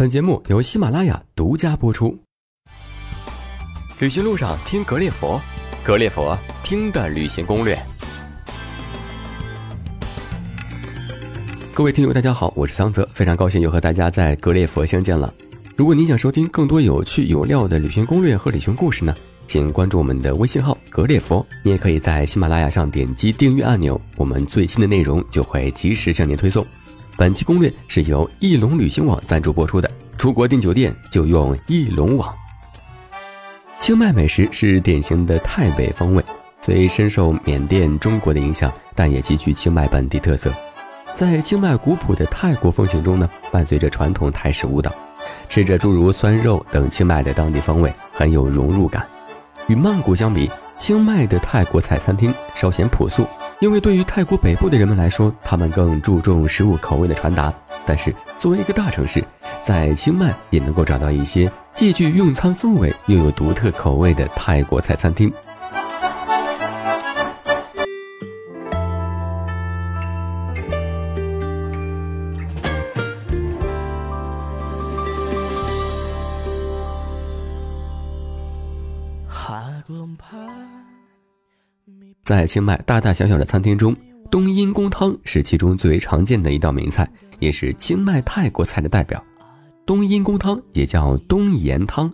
本节目由喜马拉雅独家播出。旅行路上听格列佛，格列佛听的旅行攻略。各位听友，大家好，我是桑泽，非常高兴又和大家在格列佛相见了。如果您想收听更多有趣有料的旅行攻略和旅行故事呢，请关注我们的微信号格列佛。你也可以在喜马拉雅上点击订阅按钮，我们最新的内容就会及时向您推送。本期攻略是由翼龙旅行网赞助播出的，出国订酒店就用翼龙网。清迈美食是典型的泰北风味，虽深受缅甸、中国的影响，但也极具清迈本地特色。在清迈古朴的泰国风情中呢，伴随着传统泰式舞蹈，吃着诸如酸肉等清迈的当地风味，很有融入感。与曼谷相比，清迈的泰国菜餐厅稍显朴素。因为对于泰国北部的人们来说，他们更注重食物口味的传达。但是作为一个大城市，在清迈也能够找到一些既具用餐氛围又有独特口味的泰国菜餐厅。在清迈大大小小的餐厅中，冬阴功汤是其中最为常见的一道名菜，也是清迈泰国菜的代表。冬阴功汤也叫冬盐汤，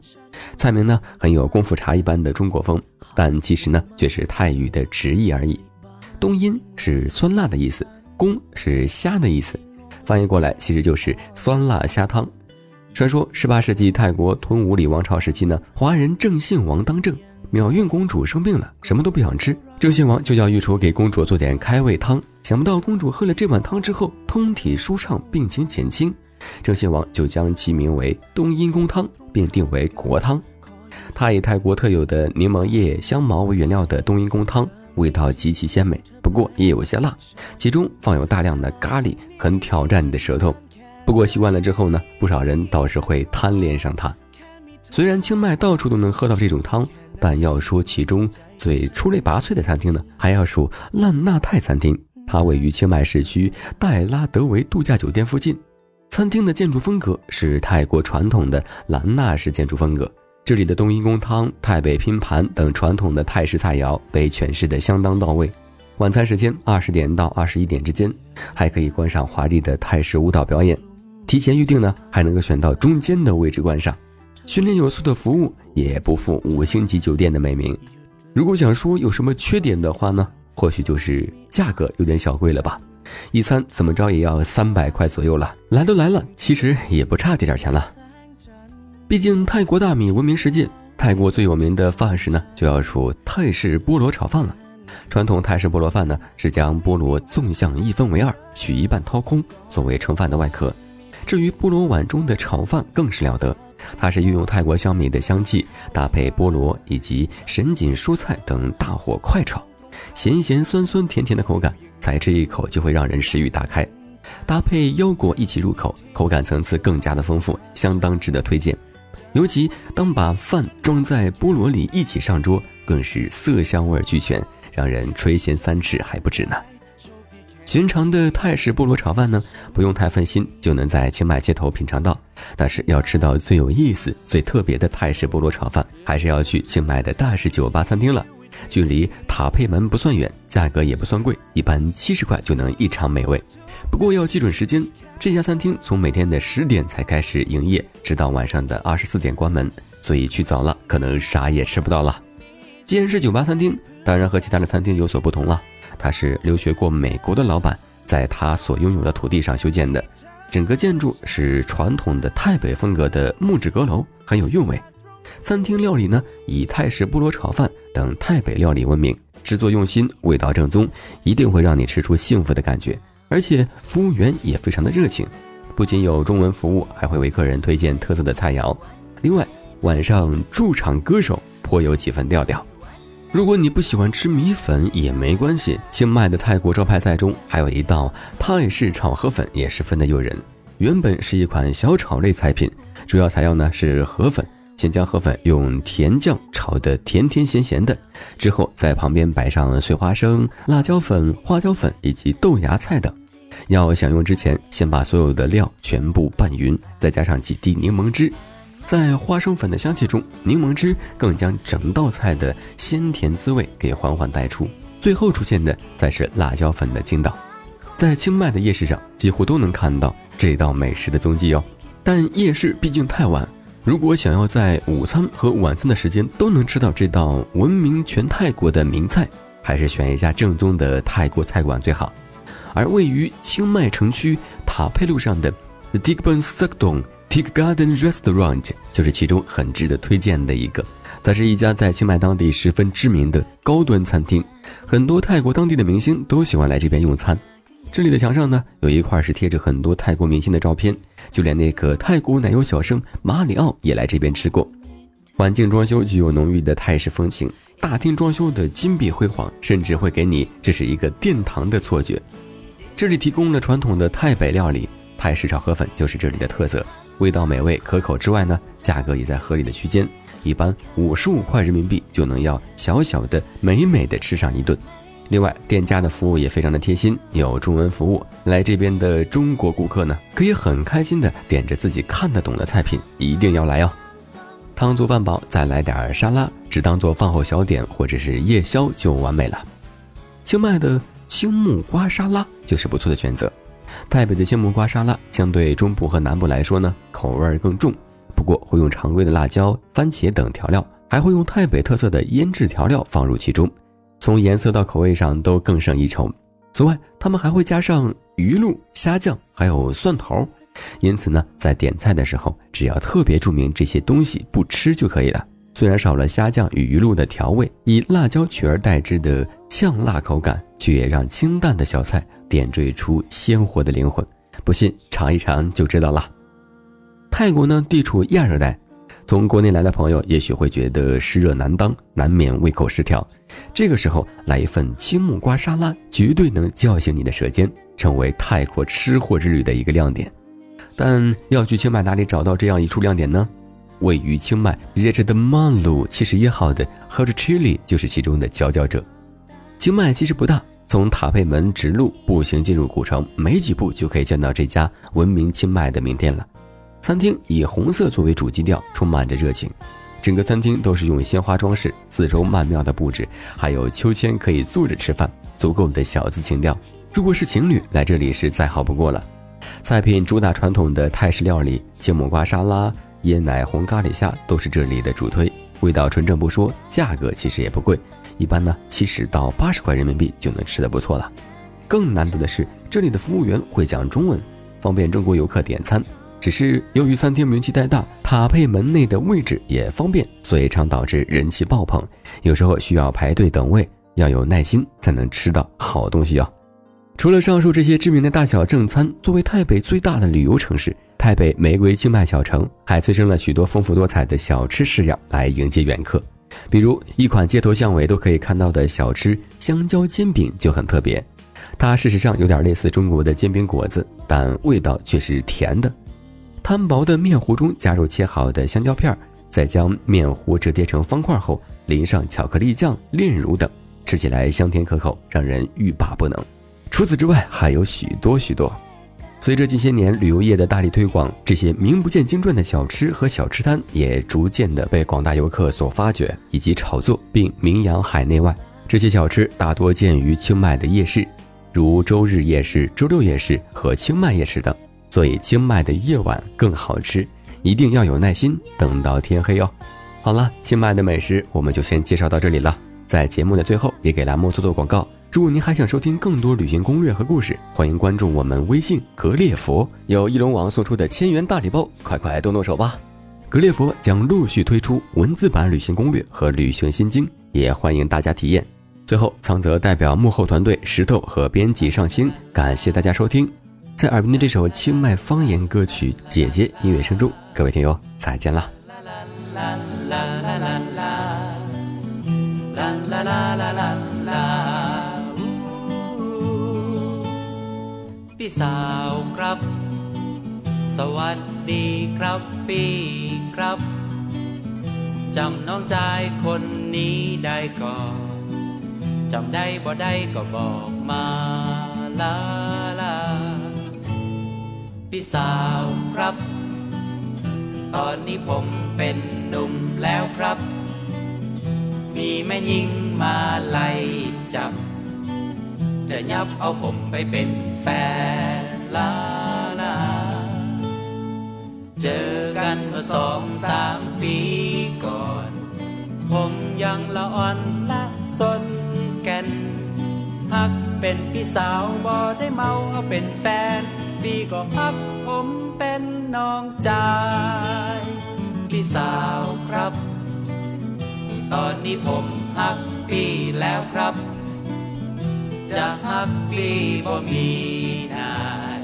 菜名呢很有功夫茶一般的中国风，但其实呢却是泰语的直译而已。冬阴是酸辣的意思，功是虾的意思，翻译过来其实就是酸辣虾汤。传说十八世纪泰国吞武里王朝时期呢，华人郑信王当政。妙运公主生病了，什么都不想吃。郑信王就叫御厨给公主做点开胃汤。想不到公主喝了这碗汤之后，通体舒畅，病情减轻。郑信王就将其名为冬阴功汤，并定为国汤。它以泰国特有的柠檬叶、香茅为原料的冬阴功汤，味道极其鲜美，不过也有些辣，其中放有大量的咖喱，很挑战你的舌头。不过习惯了之后呢，不少人倒是会贪恋上它。虽然清迈到处都能喝到这种汤。但要说其中最出类拔萃的餐厅呢，还要数烂纳泰餐厅。它位于清迈市区戴拉德维度假酒店附近。餐厅的建筑风格是泰国传统的兰纳式建筑风格。这里的冬阴功汤、泰北拼盘等传统的泰式菜肴被诠释得相当到位。晚餐时间二十点到二十一点之间，还可以观赏华丽的泰式舞蹈表演。提前预定呢，还能够选到中间的位置观赏。训练有素的服务也不负五星级酒店的美名。如果想说有什么缺点的话呢，或许就是价格有点小贵了吧，一餐怎么着也要三百块左右了。来都来了，其实也不差这点钱了。毕竟泰国大米闻名世界，泰国最有名的饭食呢，就要数泰式菠萝炒饭了。传统泰式菠萝饭呢，是将菠萝纵向一分为二，取一半掏空，作为盛饭的外壳。至于菠萝碗中的炒饭，更是了得。它是运用泰国香米的香气，搭配菠萝以及什锦蔬菜等，大火快炒，咸咸酸酸甜甜的口感，才吃一口就会让人食欲大开。搭配腰果一起入口，口感层次更加的丰富，相当值得推荐。尤其当把饭装在菠萝里一起上桌，更是色香味俱全，让人垂涎三尺还不止呢。寻常的泰式菠萝炒饭呢，不用太费心就能在清迈街头品尝到。但是要吃到最有意思、最特别的泰式菠萝炒饭，还是要去清迈的大式酒吧餐厅了。距离塔佩门不算远，价格也不算贵，一般七十块就能一尝美味。不过要记准时间，这家餐厅从每天的十点才开始营业，直到晚上的二十四点关门，所以去早了可能啥也吃不到了。既然是酒吧餐厅，当然和其他的餐厅有所不同了。它是留学过美国的老板在他所拥有的土地上修建的，整个建筑是传统的泰北风格的木质阁楼，很有韵味。餐厅料理呢以泰式菠萝炒饭等泰北料理闻名，制作用心，味道正宗，一定会让你吃出幸福的感觉。而且服务员也非常的热情，不仅有中文服务，还会为客人推荐特色的菜肴。另外，晚上驻场歌手颇有几分调调。如果你不喜欢吃米粉也没关系，清迈的泰国招牌菜中还有一道泰式炒河粉，也十分的诱人。原本是一款小炒类菜品，主要材料呢是河粉，先将河粉用甜酱炒得甜甜咸咸的，之后在旁边摆上碎花生、辣椒粉、花椒粉以及豆芽菜等，要享用之前，先把所有的料全部拌匀，再加上几滴柠檬汁，在花生粉的香气中，柠檬汁更将整道菜的鲜甜滋味给缓缓带出。最后出现的才是辣椒粉的劲道。在清迈的夜市上，几乎都能看到这道美食的踪迹哦。但夜市毕竟太晚，如果想要在午餐和晚餐的时间都能吃到这道闻名全泰国的名菜，还是选一家正宗的泰国菜馆最好。而位于清迈城区塔佩路上的 d i g b a n s a k d o n g Garden Restaurant 就是其中很值得推荐的一个。它是一家在清迈当地十分知名的高端餐厅，很多泰国当地的明星都喜欢来这边用餐。这里的墙上呢，有一块是贴着很多泰国明星的照片，就连那个泰国奶油小生马里奥也来这边吃过。环境装修具有浓郁的泰式风情，大厅装修的金碧辉煌，甚至会给你这是一个殿堂的错觉。这里提供了传统的泰北料理，泰式炒河粉就是这里的特色，味道美味可口之外呢，价格也在合理的区间，一般五十五块人民币就能要小小的美美的吃上一顿。另外，店家的服务也非常的贴心，有中文服务，来这边的中国顾客呢，可以很开心的点着自己看得懂的菜品，一定要来哦。汤足饭饱，再来点沙拉，只当做饭后小点或者是夜宵就完美了。清迈的。青木瓜沙拉就是不错的选择。台北的青木瓜沙拉相对中部和南部来说呢，口味更重，不过会用常规的辣椒、番茄等调料，还会用台北特色的腌制调料放入其中，从颜色到口味上都更胜一筹。此外，他们还会加上鱼露、虾酱，还有蒜头。因此呢，在点菜的时候，只要特别注明这些东西不吃就可以了。虽然少了虾酱与鱼露的调味，以辣椒取而代之的呛辣口感，却也让清淡的小菜点缀出鲜活的灵魂。不信尝一尝就知道了。泰国呢，地处亚热带，从国内来的朋友也许会觉得湿热难当，难免胃口失调。这个时候来一份青木瓜沙拉，绝对能叫醒你的舌尖，成为泰国吃货之旅的一个亮点。但要去清迈哪里找到这样一处亮点呢？位于清迈 richard manu 七十一号的 Hot Chili 就是其中的佼佼者。清迈其实不大，从塔佩门直路步行进入古城，没几步就可以见到这家闻名清迈的名店了。餐厅以红色作为主基调，充满着热情。整个餐厅都是用鲜花装饰，四周曼妙的布置，还有秋千可以坐着吃饭，足够的小资情调。如果是情侣来这里是再好不过了。菜品主打传统的泰式料理，青木瓜沙拉。椰奶红咖喱虾都是这里的主推，味道纯正不说，价格其实也不贵，一般呢七十到八十块人民币就能吃得不错了。更难得的是，这里的服务员会讲中文，方便中国游客点餐。只是由于餐厅名气太大，塔佩门内的位置也方便，所以常导致人气爆棚，有时候需要排队等位，要有耐心才能吃到好东西哦。除了上述这些知名的大小正餐，作为台北最大的旅游城市。台北玫瑰清迈小城还催生了许多丰富多彩的小吃式样来迎接远客，比如一款街头巷尾都可以看到的小吃香蕉煎饼就很特别，它事实上有点类似中国的煎饼果子，但味道却是甜的。摊薄的面糊中加入切好的香蕉片，再将面糊折叠成方块后淋上巧克力酱、炼乳等，吃起来香甜可口，让人欲罢不能。除此之外，还有许多许多。随着近些年旅游业的大力推广，这些名不见经传的小吃和小吃摊也逐渐的被广大游客所发掘以及炒作，并名扬海内外。这些小吃大多见于清迈的夜市，如周日夜市、周六夜市和清迈夜市等。所以清迈的夜晚更好吃，一定要有耐心等到天黑哦。好了，清迈的美食我们就先介绍到这里了。在节目的最后，也给栏目做做广告。如果您还想收听更多旅行攻略和故事，欢迎关注我们微信格列佛，有翼龙网送出的千元大礼包，快快动动手吧！格列佛将陆续推出文字版旅行攻略和旅行心经，也欢迎大家体验。最后，苍泽代表幕后团队石头和编辑上星，感谢大家收听。在耳边的这首清迈方言歌曲《姐姐》音乐声中，各位听友再见了。 พี่สาวครับ สวัสดีครับพี่ครับจำน้องชายคนนี้ได้ก่อนจำได้บ่ได้ก็บอกมาลาลาพี่สาวครับ ตอนนี้ผมเป็นหนุ่มแล้วครับ มีแม่ยิงมาไล่จับ จะยับเอาผมไปเป็น แฟนลาลา เจอกันเมื่อสองสามปีก่อน ผมยังละอ่อนละสนแก่นหักเป็นพี่สาวบ่ได้เมาเอาเป็นแฟนพี่ก็ฮักผมเป็นน้องจายพี่สาวครับ ตอนนี้ผมฮักพี่แล้วครับ จะฮักพี่บ่มีนาย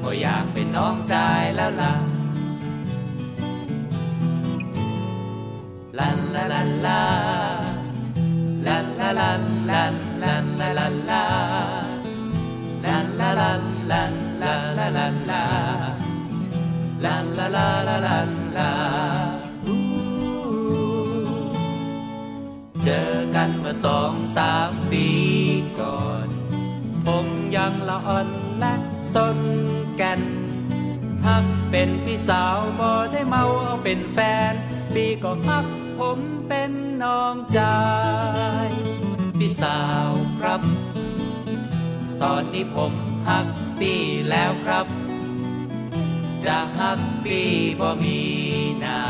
ก็อยากเป็นน้องจายแล้วล่ะลันลาลันลาลันลาลันลันลันลาลันลาลันลาลันลันลาลาลันลาลันลาลาลาลัน เป็นแฟนพี่ก็ฮักผมเป็นน้องจายพี่สาวครับ ตอนนี้ผมฮักพี่แล้วครับ จะฮักพี่บ่มีนา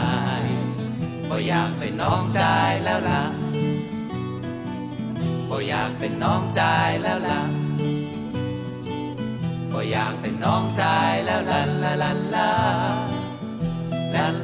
ยบ่อยากเป็นน้องจายแล้วล่ะบ่อยากเป็นน้องจายแล้วล่ะบ่อยากเป็นน้องจายแล้วลันลาลันลา